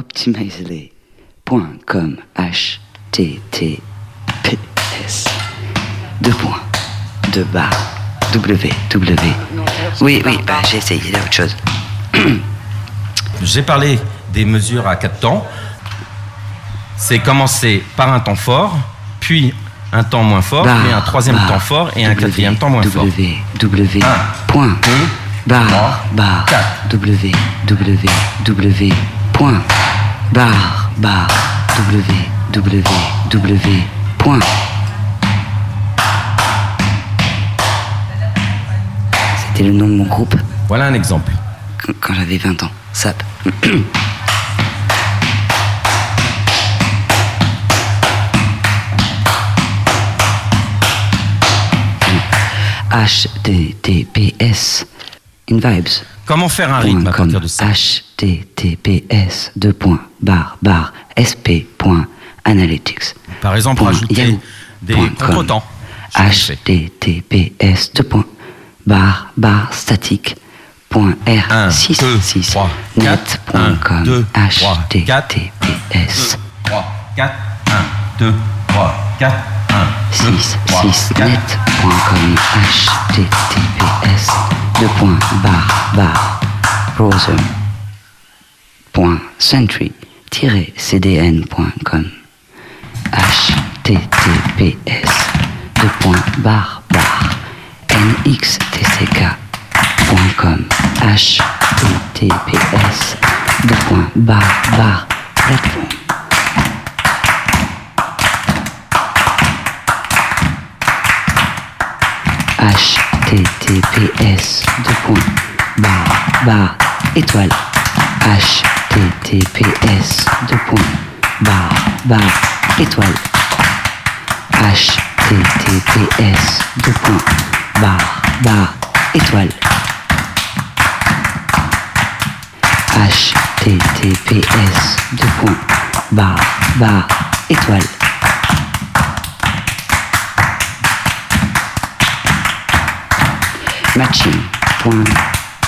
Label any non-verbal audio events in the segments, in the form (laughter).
optimizely.com https deux points. De barre www oui oui bah, j'ai essayé d'autre chose. (clears throat) J'ai parlé des mesures à quatre temps. C'est commencer par un temps fort puis un temps moins fort, Barre, puis un troisième temps fort et un quatrième temps moins fort. W, W, Un, point, deux, barre, quatre. W, W, W, point, barre, barre, W, W, W, point. C'était le nom de mon groupe Voilà un exemple. quand- quand j'avais 20 ans. SAP. (clears throat) HTTPS InVibes. Comment faire un rythme à partir de ça HTTPS barre barre SP point analytics. Par exemple, yahoo des contretemps. HTTPS barre barre statique point R Un, 6 deux, 6 trois, quatre, un, net.com HTTPS 3, 4, 1, 2, 3, 4, 1, 2, 6 3, 6 4. net.com https deux points barre barre browser point sentry cdn.com https deux points https deux points barre barre plateforme. Https deux points barre. Étoile. Https deux points. Barre. Barre. Étoile. Https deux points. Barre. Barre. Étoile. Https deux points. Barre. Barre. Étoile. Matching.mediarhythmics.com https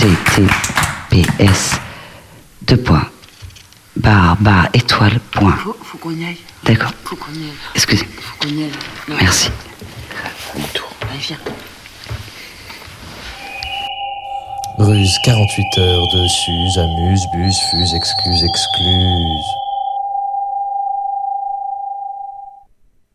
https deux points barre barre étoile point Faut, faut qu'on y aille. d'accord Faut qu'on y aille. excusez Faut qu'on y aille. Non, merci Allez, viens. Ruse 48 heures de Suze, amuse, buse, fuse, excuse, excluse.